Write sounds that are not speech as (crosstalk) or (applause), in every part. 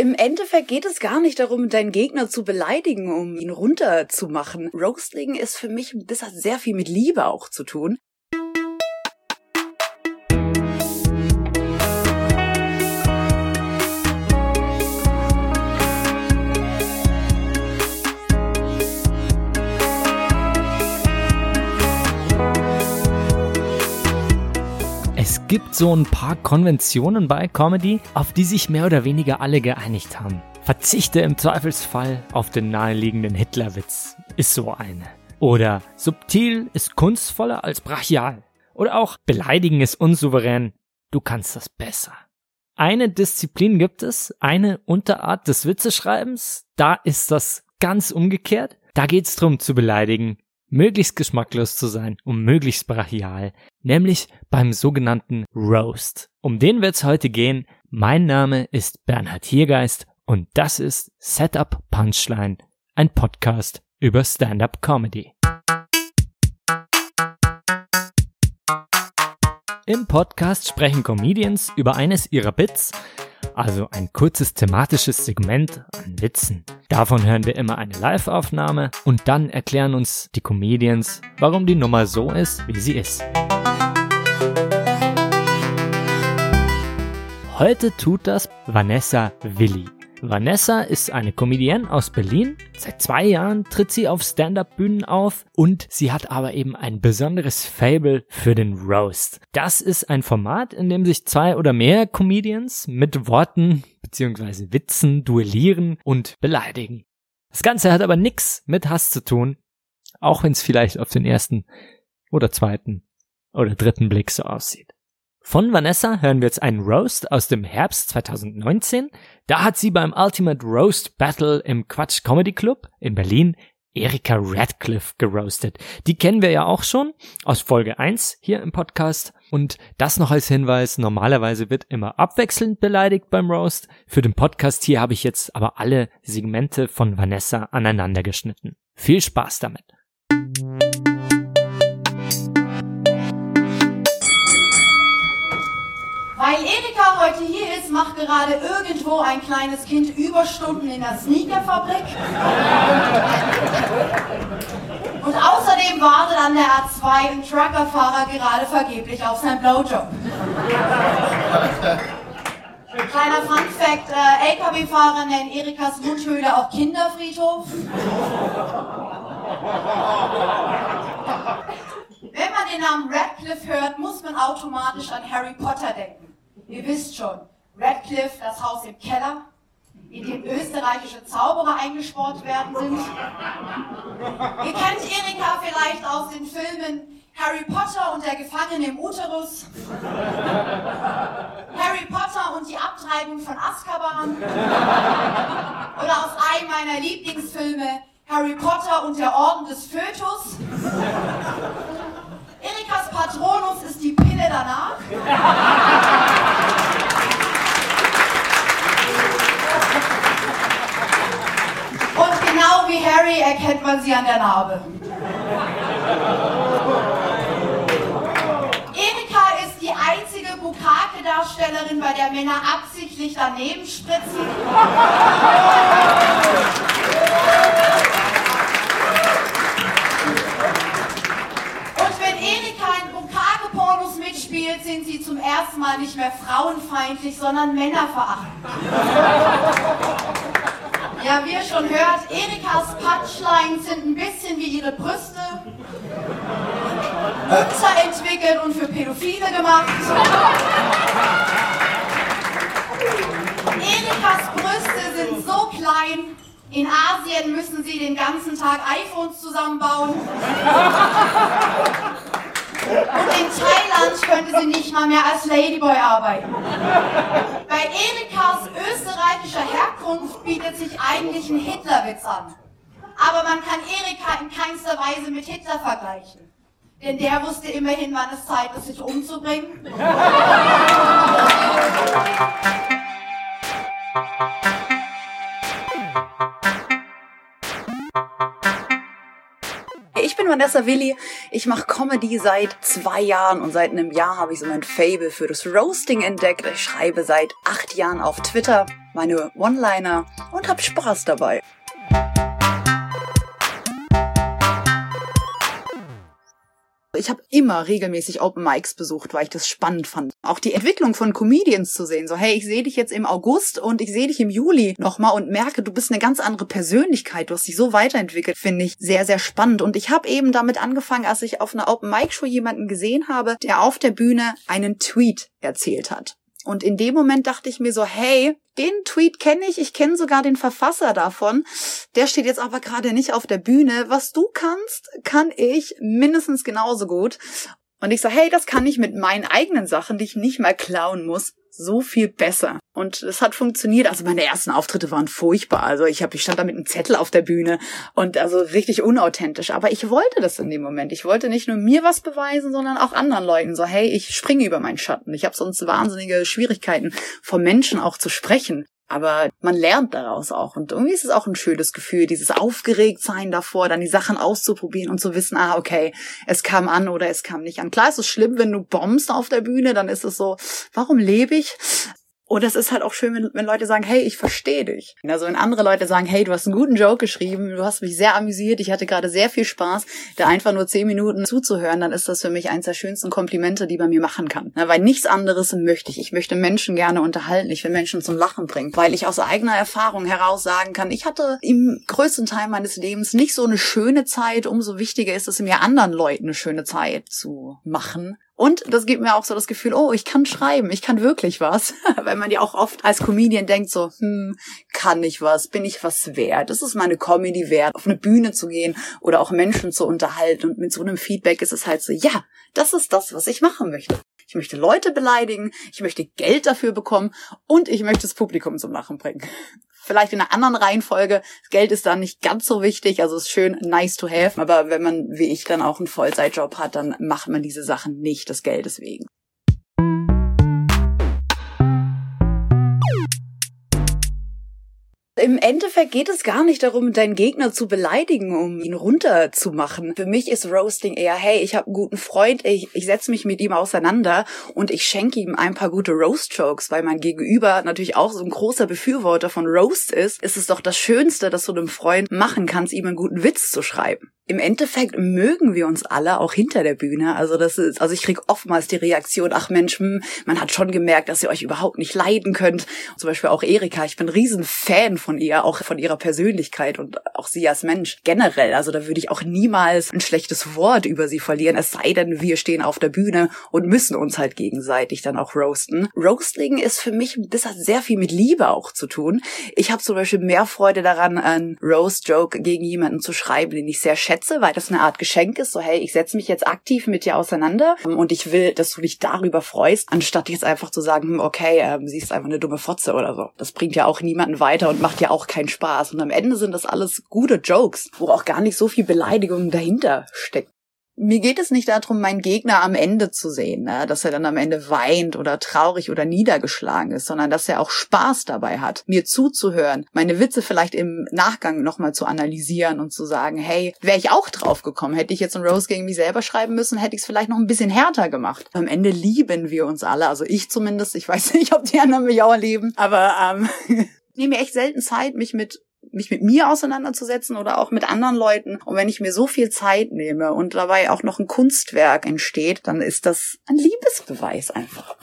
im Endeffekt geht es gar nicht darum, deinen Gegner zu beleidigen, um ihn runterzumachen. Roasting ist für mich, das hat sehr viel mit Liebe auch zu tun. Gibt so ein paar Konventionen bei Comedy, auf die sich mehr oder weniger alle geeinigt haben. Verzichte im Zweifelsfall auf den naheliegenden Hitlerwitz ist so eine. Oder subtil ist kunstvoller als brachial. Oder auch beleidigen ist unsouverän, du kannst das besser. Eine Disziplin gibt es, eine Unterart des Witzeschreibens, da ist das ganz umgekehrt. Da geht's drum zu beleidigen, möglichst geschmacklos zu sein und möglichst brachial, nämlich beim sogenannten Roast. Um den wird's heute gehen. Mein Name ist Bernhard Hiergeist und das ist Setup Punchline, ein Podcast über Stand-up Comedy. Im Podcast sprechen Comedians über eines ihrer Bits, also ein kurzes thematisches Segment an Witzen. Davon hören wir immer eine Live-Aufnahme und dann erklären uns die Comedians, warum die Nummer so ist, wie sie ist. Heute tut das Vanessa Willi. Vanessa ist eine Comedienne aus Berlin. Seit zwei Jahren tritt sie auf Stand-up-Bühnen auf und sie hat aber eben ein besonderes Fable für den Roast. Das ist ein Format, in dem sich zwei oder mehr Comedians mit Worten bzw. Witzen duellieren und beleidigen. Das Ganze hat aber nichts mit Hass zu tun, auch wenn es vielleicht auf den ersten oder zweiten oder dritten Blick so aussieht. Von Vanessa hören wir jetzt einen Roast aus dem Herbst 2019. Da hat sie beim Ultimate Roast Battle im Quatsch Comedy Club in Berlin Erika Radcliffe geroastet. Die kennen wir ja auch schon aus Folge 1 hier im Podcast. Und das noch als Hinweis, normalerweise wird immer abwechselnd beleidigt beim Roast. Für den Podcast hier habe ich jetzt aber alle Segmente von Vanessa aneinander geschnitten. Viel Spaß damit. Heute hier ist, macht gerade irgendwo ein kleines Kind Überstunden in der Sneakerfabrik. Und außerdem wartet an der A2 ein Truckerfahrer gerade vergeblich auf sein Blowjob. Kleiner Fun Fact, äh, LKW-Fahrer nennen Erikas Mundhöhle auch Kinderfriedhof. Wenn man den Namen Radcliffe hört, muss man automatisch an Harry Potter denken. Ihr wisst schon, Radcliffe, das Haus im Keller, in dem österreichische Zauberer eingesperrt werden sind. Ihr kennt Erika vielleicht aus den Filmen Harry Potter und der Gefangene im Uterus, Harry Potter und die Abtreibung von Azkaban oder aus einem meiner Lieblingsfilme Harry Potter und der Orden des Fötus. Erikas Patronus ist die Pille danach. Und genau wie Harry erkennt man sie an der Narbe. Erika ist die einzige Bukake-Darstellerin, bei der Männer absichtlich daneben spritzen. Und wenn Erika in Bukake-Pornos mitspielt, sind sie zum ersten Mal nicht mehr frauenfeindlich, sondern männerverachtend. Ja, wie ihr schon hört, Erikas Punchlines sind ein bisschen wie ihre Brüste. Unterentwickelt und für Pädophile gemacht. Erikas Brüste sind so klein, in Asien müssen sie den ganzen Tag iPhones zusammenbauen. Und in Thailand könnte sie nicht mal mehr als Ladyboy arbeiten. Bei Erikas österreichischer Herkunft bietet sich eigentlich ein Hitlerwitz an. Aber man kann Erika in keinster Weise mit Hitler vergleichen. Denn der wusste immerhin, wann es Zeit ist, sich umzubringen. Vanessa Willi. Ich mache Comedy seit zwei Jahren und seit einem Jahr habe ich so mein Fable für das Roasting entdeckt. Ich schreibe seit acht Jahren auf Twitter. meine One-Liner und hab Spaß dabei. Ich habe immer regelmäßig Open Mics besucht, weil ich das spannend fand. Auch die Entwicklung von Comedians zu sehen. So, hey, ich sehe dich jetzt im August und ich sehe dich im Juli nochmal und merke, du bist eine ganz andere Persönlichkeit. Du hast dich so weiterentwickelt, finde ich sehr, sehr spannend. Und ich habe eben damit angefangen, als ich auf einer Open Mic Show jemanden gesehen habe, der auf der Bühne einen Tweet erzählt hat. Und in dem Moment dachte ich mir so, hey, den Tweet kenne ich, ich kenne sogar den Verfasser davon. Der steht jetzt aber gerade nicht auf der Bühne. Was du kannst, kann ich mindestens genauso gut. Und ich so, hey, das kann ich mit meinen eigenen Sachen, die ich nicht mal klauen muss, so viel besser. Und es hat funktioniert. Also meine ersten Auftritte waren furchtbar. Also ich habe, ich stand da mit einem Zettel auf der Bühne und also richtig unauthentisch. Aber ich wollte das in dem Moment. Ich wollte nicht nur mir was beweisen, sondern auch anderen Leuten. So, hey, ich springe über meinen Schatten. Ich habe sonst wahnsinnige Schwierigkeiten, vor Menschen auch zu sprechen. Aber man lernt daraus auch. Und irgendwie ist es auch ein schönes Gefühl, dieses Aufgeregtsein davor, dann die Sachen auszuprobieren und zu wissen, ah, okay, es kam an oder es kam nicht an. Klar ist es schlimm, wenn du bombst auf der Bühne, dann ist es so, warum lebe ich? Und es ist halt auch schön, wenn, wenn Leute sagen, hey, ich verstehe dich. Also wenn andere Leute sagen, hey, du hast einen guten Joke geschrieben, du hast mich sehr amüsiert, ich hatte gerade sehr viel Spaß, da einfach nur zehn Minuten zuzuhören, dann ist das für mich eins der schönsten Komplimente, die man mir machen kann. weil nichts anderes möchte ich. Ich möchte Menschen gerne unterhalten, ich will Menschen zum Lachen bringen, weil ich aus eigener Erfahrung heraus sagen kann, ich hatte im größten Teil meines Lebens nicht so eine schöne Zeit, umso wichtiger ist es mir anderen Leuten eine schöne Zeit zu machen. Und das gibt mir auch so das Gefühl, oh, ich kann schreiben, ich kann wirklich was. (laughs) Weil man ja auch oft als Comedian denkt so, hm, kann ich was, bin ich was wert? Das ist meine Comedy wert, auf eine Bühne zu gehen oder auch Menschen zu unterhalten. Und mit so einem Feedback ist es halt so, ja, das ist das, was ich machen möchte. Ich möchte Leute beleidigen, ich möchte Geld dafür bekommen und ich möchte das Publikum zum Lachen bringen vielleicht in einer anderen Reihenfolge. Geld ist dann nicht ganz so wichtig, also ist schön nice to have. Aber wenn man, wie ich, dann auch einen Vollzeitjob hat, dann macht man diese Sachen nicht des Geldes wegen. Im Endeffekt geht es gar nicht darum, deinen Gegner zu beleidigen, um ihn runterzumachen. Für mich ist Roasting eher, hey, ich habe einen guten Freund, ich, ich setze mich mit ihm auseinander und ich schenke ihm ein paar gute Roast-Jokes, weil mein Gegenüber natürlich auch so ein großer Befürworter von Roast ist. Ist es doch das Schönste, das du einem Freund machen kannst, ihm einen guten Witz zu schreiben im Endeffekt mögen wir uns alle auch hinter der Bühne. Also das ist, also ich krieg oftmals die Reaktion, ach Mensch, hm, man hat schon gemerkt, dass ihr euch überhaupt nicht leiden könnt. Zum Beispiel auch Erika, ich bin ein riesen Fan von ihr, auch von ihrer Persönlichkeit und auch sie als Mensch generell. Also da würde ich auch niemals ein schlechtes Wort über sie verlieren, es sei denn, wir stehen auf der Bühne und müssen uns halt gegenseitig dann auch roasten. Roasting ist für mich, das hat sehr viel mit Liebe auch zu tun. Ich habe zum Beispiel mehr Freude daran, einen Roast-Joke gegen jemanden zu schreiben, den ich sehr schätze weil das eine Art Geschenk ist. So, hey, ich setze mich jetzt aktiv mit dir auseinander und ich will, dass du dich darüber freust, anstatt jetzt einfach zu sagen, hm, okay, ähm, sie ist einfach eine dumme Fotze oder so. Das bringt ja auch niemanden weiter und macht ja auch keinen Spaß. Und am Ende sind das alles gute Jokes, wo auch gar nicht so viel Beleidigung dahinter steckt mir geht es nicht darum, meinen Gegner am Ende zu sehen, ne? dass er dann am Ende weint oder traurig oder niedergeschlagen ist, sondern dass er auch Spaß dabei hat, mir zuzuhören, meine Witze vielleicht im Nachgang nochmal zu analysieren und zu sagen, hey, wäre ich auch drauf gekommen, hätte ich jetzt einen Rose gegen mich selber schreiben müssen, hätte ich es vielleicht noch ein bisschen härter gemacht. Am Ende lieben wir uns alle, also ich zumindest, ich weiß nicht, ob die anderen mich auch lieben, aber ähm, (laughs) nehme mir echt selten Zeit, mich mit mich mit mir auseinanderzusetzen oder auch mit anderen Leuten. Und wenn ich mir so viel Zeit nehme und dabei auch noch ein Kunstwerk entsteht, dann ist das ein Liebesbeweis einfach.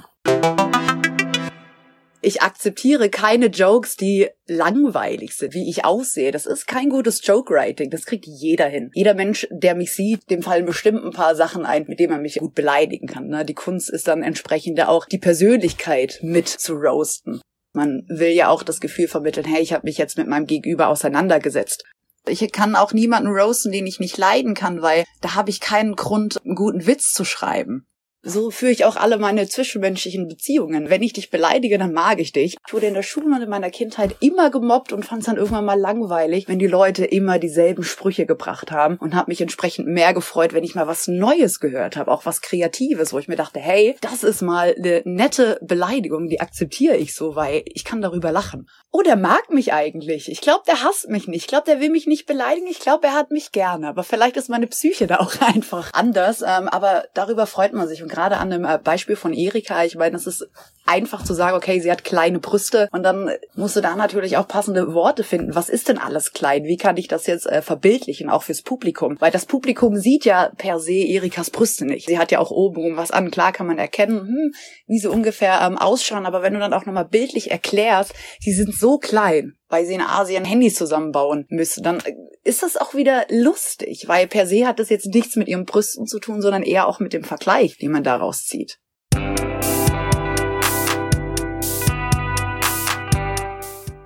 Ich akzeptiere keine Jokes, die langweilig sind, wie ich aussehe. Das ist kein gutes Joke-Writing. Das kriegt jeder hin. Jeder Mensch, der mich sieht, dem fallen bestimmt ein paar Sachen ein, mit denen man mich gut beleidigen kann. Ne? Die Kunst ist dann entsprechend auch die Persönlichkeit mit zu roasten. Man will ja auch das Gefühl vermitteln, hey, ich habe mich jetzt mit meinem Gegenüber auseinandergesetzt. Ich kann auch niemanden roasten, den ich nicht leiden kann, weil da habe ich keinen Grund, einen guten Witz zu schreiben. So führe ich auch alle meine zwischenmenschlichen Beziehungen. Wenn ich dich beleidige, dann mag ich dich. Ich wurde in der Schule und in meiner Kindheit immer gemobbt und fand es dann irgendwann mal langweilig, wenn die Leute immer dieselben Sprüche gebracht haben und habe mich entsprechend mehr gefreut, wenn ich mal was Neues gehört habe, auch was Kreatives, wo ich mir dachte, hey, das ist mal eine nette Beleidigung, die akzeptiere ich so, weil ich kann darüber lachen. Oh, der mag mich eigentlich. Ich glaube, der hasst mich nicht. Ich glaube, der will mich nicht beleidigen. Ich glaube, er hat mich gerne. Aber vielleicht ist meine Psyche da auch (laughs) einfach anders. Ähm, aber darüber freut man sich. Gerade an dem äh, Beispiel von Erika, ich meine, das ist einfach zu sagen, okay, sie hat kleine Brüste und dann musst du da natürlich auch passende Worte finden. Was ist denn alles klein? Wie kann ich das jetzt äh, verbildlichen, auch fürs Publikum? Weil das Publikum sieht ja per se Erikas Brüste nicht. Sie hat ja auch oben was an. Klar kann man erkennen, hm, wie sie ungefähr ähm, ausschauen, aber wenn du dann auch nochmal bildlich erklärst, sie sind so klein, weil sie in Asien Handys zusammenbauen müssen, dann ist das auch wieder lustig, weil per se hat das jetzt nichts mit ihren Brüsten zu tun, sondern eher auch mit dem Vergleich, den man daraus zieht.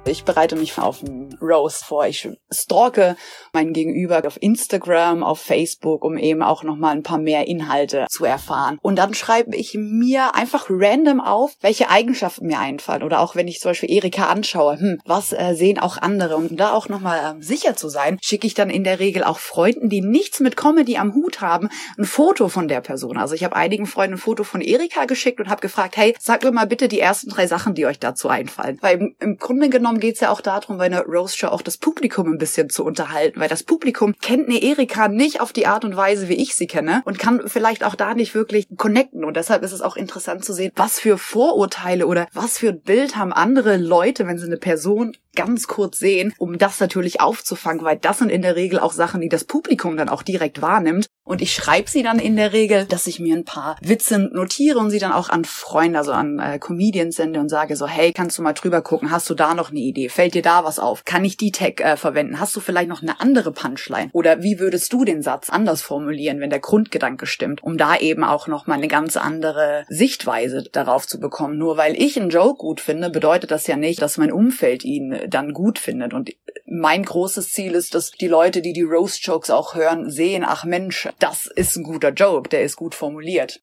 Ich bereite mich auf einen Roast vor. Ich stalke meinen Gegenüber auf Instagram, auf Facebook, um eben auch nochmal ein paar mehr Inhalte zu erfahren. Und dann schreibe ich mir einfach random auf, welche Eigenschaften mir einfallen. Oder auch wenn ich zum Beispiel Erika anschaue, hm, was äh, sehen auch andere? Und um da auch nochmal äh, sicher zu sein, schicke ich dann in der Regel auch Freunden, die nichts mit Comedy am Hut haben, ein Foto von der Person. Also ich habe einigen Freunden ein Foto von Erika geschickt und habe gefragt, hey, sag mir mal bitte die ersten drei Sachen, die euch dazu einfallen. Weil im, im Grunde genommen geht's ja auch darum, bei einer Roast Show auch das Publikum ein bisschen zu unterhalten, weil das Publikum kennt eine Erika nicht auf die Art und Weise, wie ich sie kenne und kann vielleicht auch da nicht wirklich connecten. Und deshalb ist es auch interessant zu sehen, was für Vorurteile oder was für ein Bild haben andere Leute, wenn sie eine Person ganz kurz sehen, um das natürlich aufzufangen, weil das sind in der Regel auch Sachen, die das Publikum dann auch direkt wahrnimmt. Und ich schreibe sie dann in der Regel, dass ich mir ein paar Witze notiere und sie dann auch an Freunde, also an äh, Comedians sende und sage so, hey, kannst du mal drüber gucken, hast du da noch eine Idee? Fällt dir da was auf? Kann ich die Tag äh, verwenden? Hast du vielleicht noch eine andere Punchline? Oder wie würdest du den Satz anders formulieren, wenn der Grundgedanke stimmt, um da eben auch noch mal eine ganz andere Sichtweise darauf zu bekommen? Nur weil ich einen Joke gut finde, bedeutet das ja nicht, dass mein Umfeld ihn dann gut findet. Und mein großes Ziel ist, dass die Leute, die die Roast Jokes auch hören, sehen, ach Mensch, das ist ein guter Joke, der ist gut formuliert.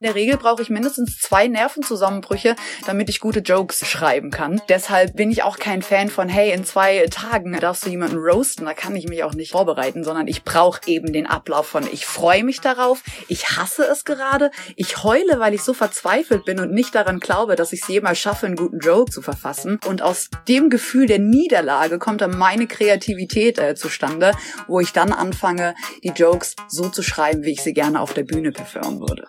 In der Regel brauche ich mindestens zwei Nervenzusammenbrüche, damit ich gute Jokes schreiben kann. Deshalb bin ich auch kein Fan von, hey, in zwei Tagen darfst du jemanden roasten. Da kann ich mich auch nicht vorbereiten, sondern ich brauche eben den Ablauf von, ich freue mich darauf, ich hasse es gerade, ich heule, weil ich so verzweifelt bin und nicht daran glaube, dass ich es jemals schaffe, einen guten Joke zu verfassen. Und aus dem Gefühl der Niederlage kommt dann meine Kreativität äh, zustande, wo ich dann anfange, die Jokes so zu schreiben, wie ich sie gerne auf der Bühne performen würde.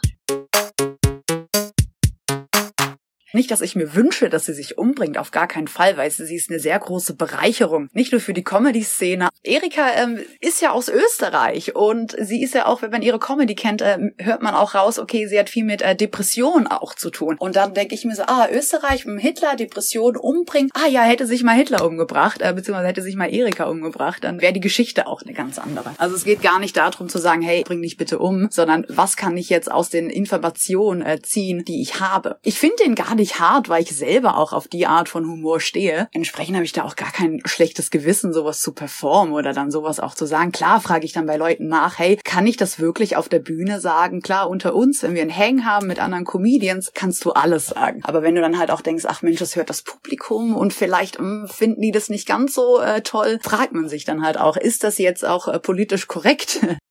Nicht, dass ich mir wünsche, dass sie sich umbringt, auf gar keinen Fall, weil sie ist eine sehr große Bereicherung. Nicht nur für die Comedy-Szene. Erika ähm, ist ja aus Österreich und sie ist ja auch, wenn man ihre Comedy kennt, äh, hört man auch raus, okay, sie hat viel mit äh, Depressionen auch zu tun. Und dann denke ich mir so, ah, Österreich, Hitler Depression umbringt. Ah ja, hätte sich mal Hitler umgebracht, äh, beziehungsweise hätte sich mal Erika umgebracht, dann wäre die Geschichte auch eine ganz andere. Also es geht gar nicht darum zu sagen, hey, bring dich bitte um, sondern was kann ich jetzt aus den Informationen äh, ziehen, die ich habe. Ich finde den gar nicht hart, weil ich selber auch auf die Art von Humor stehe. Entsprechend habe ich da auch gar kein schlechtes Gewissen, sowas zu performen oder dann sowas auch zu sagen. Klar frage ich dann bei Leuten nach, hey, kann ich das wirklich auf der Bühne sagen? Klar, unter uns, wenn wir einen Hang haben mit anderen Comedians, kannst du alles sagen. Aber wenn du dann halt auch denkst, ach Mensch, das hört das Publikum und vielleicht mh, hm, finden die das nicht ganz so äh, toll, fragt man sich dann halt auch, ist das jetzt auch äh, politisch korrekt? (laughs)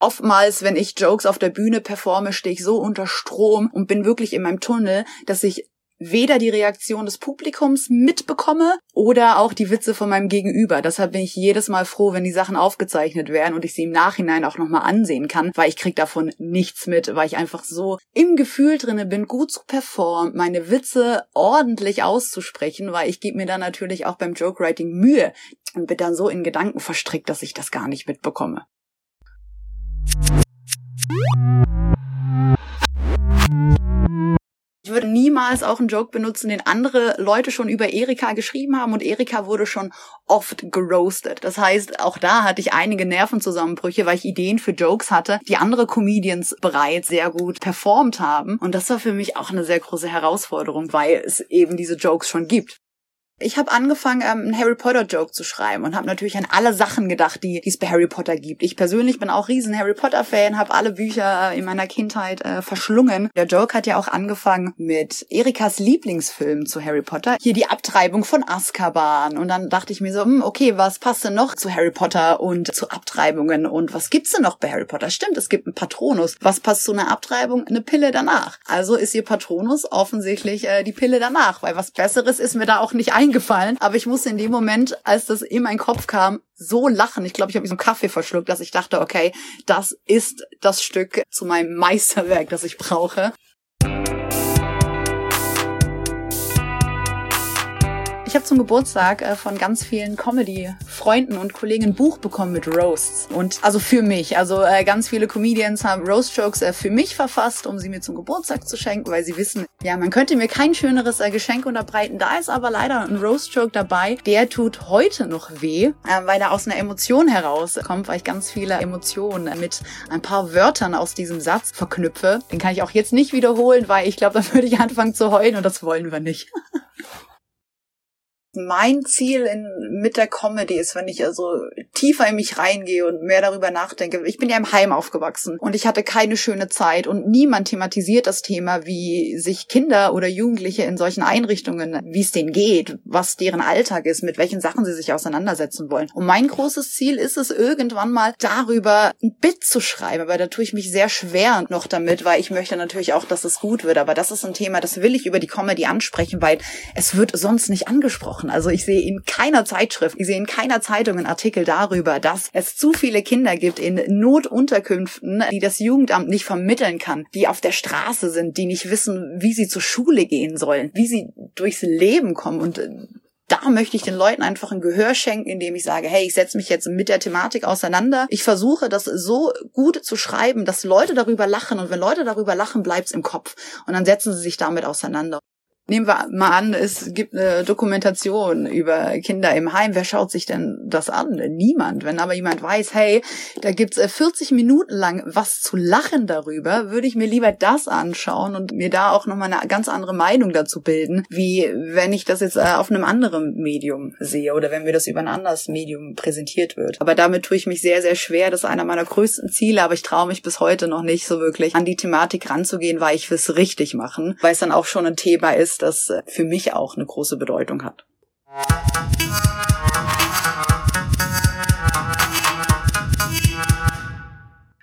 Oftmals, wenn ich Jokes auf der Bühne performe, stehe ich so unter Strom und bin wirklich in meinem Tunnel, dass ich weder die Reaktion des Publikums mitbekomme oder auch die Witze von meinem Gegenüber. Deshalb bin ich jedes Mal froh, wenn die Sachen aufgezeichnet werden und ich sie im Nachhinein auch nochmal ansehen kann, weil ich krieg davon nichts mit, weil ich einfach so im Gefühl drinne bin, gut zu performen, meine Witze ordentlich auszusprechen, weil ich gebe mir dann natürlich auch beim Joke Writing Mühe und bin dann so in Gedanken verstrickt, dass ich das gar nicht mitbekomme. Ich würde niemals auch einen Joke benutzen, den andere Leute schon über Erika geschrieben haben und Erika wurde schon oft geroastet. Das heißt, auch da hatte ich einige Nervenzusammenbrüche, weil ich Ideen für Jokes hatte, die andere Comedians bereits sehr gut performt haben. Und das war für mich auch eine sehr große Herausforderung, weil es eben diese Jokes schon gibt. Ich habe angefangen, ähm, einen Harry Potter Joke zu schreiben und habe natürlich an alle Sachen gedacht, die es bei Harry Potter gibt. Ich persönlich bin auch riesen Harry Potter Fan, habe alle Bücher äh, in meiner Kindheit äh, verschlungen. Der Joke hat ja auch angefangen mit Erikas Lieblingsfilm zu Harry Potter. Hier die Abtreibung von Azkaban und dann dachte ich mir so, hm, okay, was passt denn noch zu Harry Potter und zu Abtreibungen und was gibt's denn noch bei Harry Potter? Stimmt, es gibt einen Patronus. Was passt zu einer Abtreibung? Eine Pille danach. Also ist ihr Patronus offensichtlich äh, die Pille danach, weil was Besseres ist mir da auch nicht eingefallen eingefallen. Aber ich musste in dem Moment, als das in meinen Kopf kam, so lachen. Ich glaube, ich habe so einen Kaffee verschluckt, dass ich dachte, okay, das ist das Stück zu meinem Meisterwerk, das ich brauche. Ich habe zum Geburtstag äh, von ganz vielen Comedy-Freunden und Kollegen ein Buch bekommen mit Roasts. Und also für mich. Also äh, ganz viele Comedians haben Roast-Jokes äh, für mich verfasst, um sie mir zum Geburtstag zu schenken, weil sie wissen, ja, man könnte mir kein schöneres Geschenk unterbreiten. Da ist aber leider ein Roast-Joke dabei. Der tut heute noch weh, weil er aus einer Emotion herauskommt, weil ich ganz viele Emotionen mit ein paar Wörtern aus diesem Satz verknüpfe. Den kann ich auch jetzt nicht wiederholen, weil ich glaube, dann würde ich anfangen zu heulen und das wollen wir nicht. (laughs) mein Ziel in, mit der Comedy ist, wenn ich also tiefer in mich reingehe und mehr darüber nachdenke. Ich bin ja im Heim aufgewachsen und ich hatte keine schöne Zeit und niemand thematisiert das Thema, wie sich Kinder oder Jugendliche in solchen Einrichtungen, wie es denen geht, was deren Alltag ist, mit welchen Sachen sie sich auseinandersetzen wollen. Und mein großes Ziel ist es, irgendwann mal darüber ein Bit zu schreiben, aber da tue ich mich sehr schwer noch damit, weil ich möchte natürlich auch, dass es gut wird. Aber das ist ein Thema, das will ich über die Comedy ansprechen, weil es wird sonst nicht angesprochen gesprochen. Also ich sehe in keiner Zeitschrift, ich sehe in keiner Zeitung einen Artikel darüber, dass es zu viele Kinder gibt in Notunterkünften, die das Jugendamt nicht vermitteln kann, die auf der Straße sind, die nicht wissen, wie sie zur Schule gehen sollen, wie sie durchs Leben kommen und äh, da möchte ich den Leuten einfach ein Gehör schenken, indem ich sage, hey, ich setze mich jetzt mit der Thematik auseinander. Ich versuche das so gut zu schreiben, dass Leute darüber lachen und wenn Leute darüber lachen, bleibt's im Kopf und dann setzen sie sich damit auseinander. Nehmen wir mal an, es gibt eine Dokumentation über Kinder im Heim. Wer schaut sich denn das an? Niemand. Wenn aber jemand weiß, hey, da gibt's 40 äh, Minuten lang was zu lachen darüber, würde ich mir lieber das anschauen und mir da auch nochmal eine ganz andere Meinung dazu bilden, wie wenn ich das jetzt äh, auf einem anderen Medium sehe oder wenn mir das über ein anderes Medium präsentiert wird. Aber damit tue ich mich sehr, sehr schwer. Das ist einer meiner größten Ziele, aber ich traue mich bis heute noch nicht so wirklich an die Thematik ranzugehen, weil ich es richtig machen, weil es dann auch schon ein Thema ist, das äh, für mich auch eine große Bedeutung hat.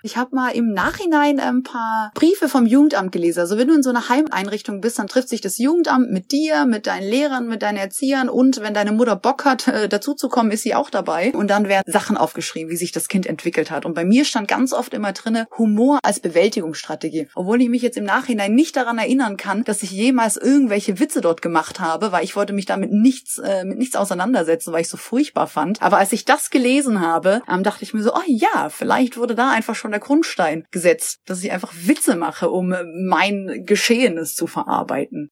Ich habe mal im Nachhinein ein paar Briefe vom Jugendamt gelesen. Also wenn du in so einer Heimeinrichtung bist, dann trifft sich das Jugendamt mit dir, mit deinen Lehrern, mit deinen Erziehern und wenn deine Mutter Bock hat, äh, dazuzukommen, ist sie auch dabei. Und dann werden Sachen aufgeschrieben, wie sich das Kind entwickelt hat. Und bei mir stand ganz oft immer drinne Humor als Bewältigungsstrategie. Obwohl ich mich jetzt im Nachhinein nicht daran erinnern kann, dass ich jemals irgendwelche Witze dort gemacht habe, weil ich wollte mich damit nichts, äh, mit nichts auseinandersetzen, weil ich so furchtbar fand. Aber als ich das gelesen habe, ähm, dachte ich mir so, oh ja, vielleicht wurde da einfach schon der Grundstein gesetzt, dass ich einfach Witze mache, um mein Geschehenes zu verarbeiten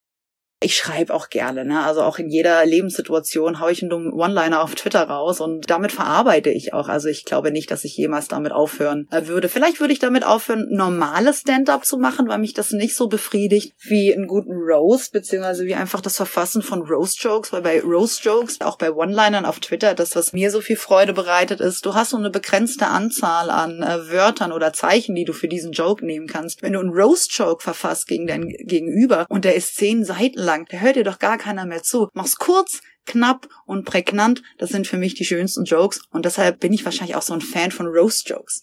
ich schreibe auch gerne, ne? Also auch in jeder Lebenssituation haue ich einen One-Liner auf Twitter raus und damit verarbeite ich auch. Also ich glaube nicht, dass ich jemals damit aufhören äh, würde. Vielleicht würde ich damit aufhören, normales Stand-up zu machen, weil mich das nicht so befriedigt wie einen guten Roast, beziehungsweise wie einfach das Verfassen von Roast-Jokes, weil bei Roast-Jokes, auch bei One-Linern auf Twitter, das, was mir so viel Freude bereitet ist, du hast so eine begrenzte Anzahl an äh, Wörtern oder Zeichen, die du für diesen Joke nehmen kannst. Wenn du einen Roast-Joke verfasst gegen dein Gegenüber und der ist zehn Seiten lang. Da hört dir doch gar keiner mehr zu. Mach's kurz, knapp und prägnant. Das sind für mich die schönsten Jokes. Und deshalb bin ich wahrscheinlich auch so ein Fan von Roast Jokes.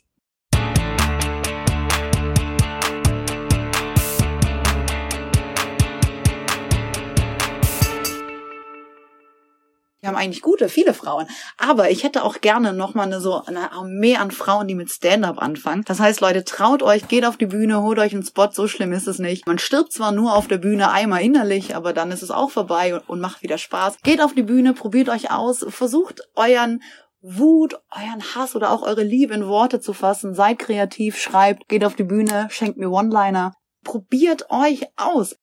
Wir haben eigentlich gute, viele Frauen. Aber ich hätte auch gerne nochmal eine so eine Armee an Frauen, die mit Stand-up anfangen. Das heißt, Leute, traut euch, geht auf die Bühne, holt euch einen Spot, so schlimm ist es nicht. Man stirbt zwar nur auf der Bühne einmal innerlich, aber dann ist es auch vorbei und, und macht wieder Spaß. Geht auf die Bühne, probiert euch aus, versucht euren Wut, euren Hass oder auch eure Liebe in Worte zu fassen. Seid kreativ, schreibt, geht auf die Bühne, schenkt mir One-Liner. Probiert euch aus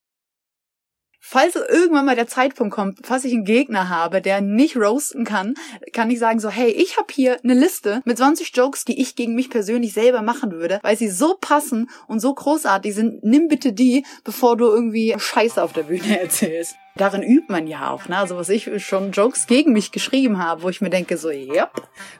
falls irgendwann mal der Zeitpunkt kommt, falls ich einen Gegner habe, der nicht roasten kann, kann ich sagen so, hey, ich habe hier eine Liste mit 20 Jokes, die ich gegen mich persönlich selber machen würde, weil sie so passen und so großartig sind. Nimm bitte die, bevor du irgendwie Scheiße auf der Bühne (laughs) erzählst darin übt man ja auch. Ne? Also was ich schon Jokes gegen mich geschrieben habe, wo ich mir denke, so, ja,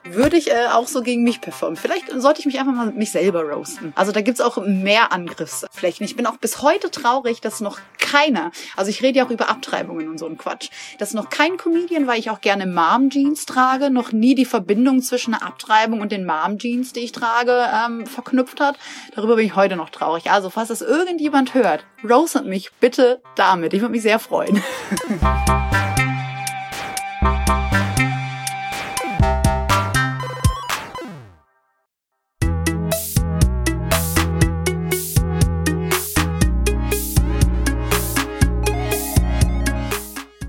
würde ich äh, auch so gegen mich performen. Vielleicht sollte ich mich einfach mal mich selber roasten. Also da gibt's auch mehr Angriffsflächen. Ich bin auch bis heute traurig, dass noch keiner, also ich rede ja auch über Abtreibungen und so ein Quatsch, dass noch kein Comedian, weil ich auch gerne Mom-Jeans trage, noch nie die Verbindung zwischen einer Abtreibung und den Mom-Jeans, die ich trage, ähm, verknüpft hat. Darüber bin ich heute noch traurig. Also falls das irgendjemand hört, roastet mich bitte damit. Ich würde mich sehr freuen.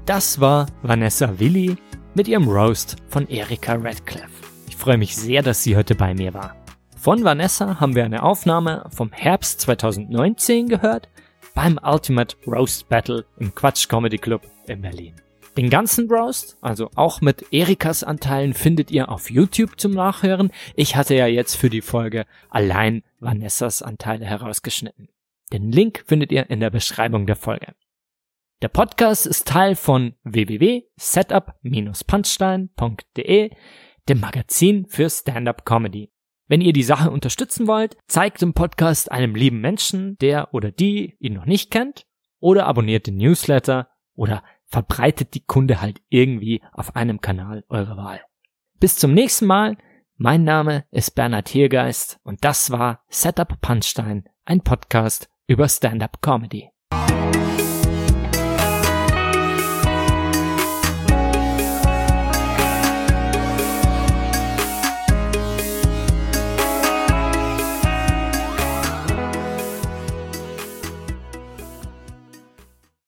Das war Vanessa Willi mit ihrem Roast von Erika Radcliffe. Ich freue mich sehr, dass sie heute bei mir war. Von Vanessa haben wir eine Aufnahme vom Herbst 2019 gehört, beim Ultimate Roast Battle im Quatsch Comedy Club in Berlin. Den ganzen Roast, also auch mit Erikas Anteilen, findet ihr auf YouTube zum Nachhören. Ich hatte ja jetzt für die Folge allein Vanessas Anteile herausgeschnitten. Den Link findet ihr in der Beschreibung der Folge. Der Podcast ist Teil von www.setup-punchstein.de, dem Magazin für Stand-up Comedy. Wenn ihr die Sache unterstützen wollt, zeigt den Podcast einem lieben Menschen, der oder die ihn noch nicht kennt, oder abonniert den Newsletter oder verbreitet die Kunde halt irgendwie auf einem Kanal eurer Wahl. Bis zum nächsten Mal. Mein Name ist Bernhard Hiergeist und das war Setup Punchstein, ein Podcast über Stand-up Comedy.